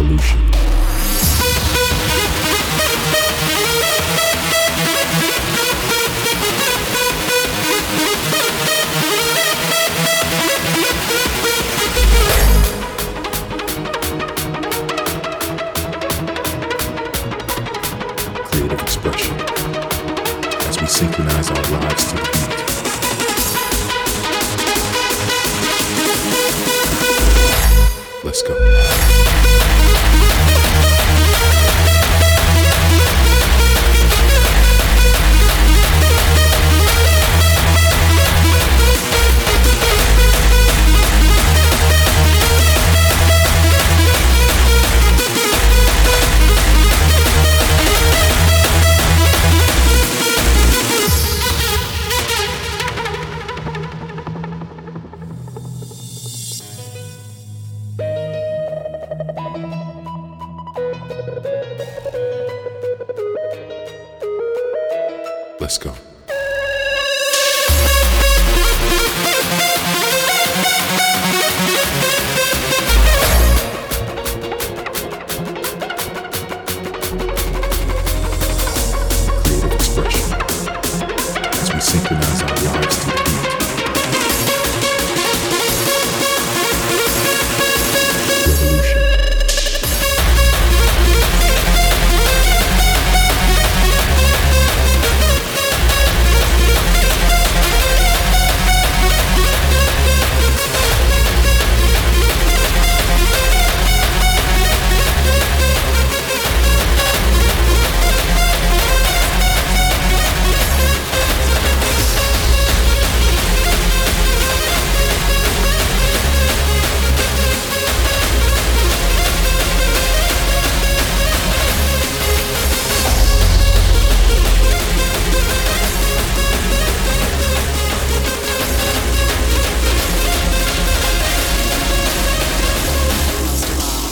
revolution. Creative expression as we synchronize our lives to the beat. Let's go. Let's go.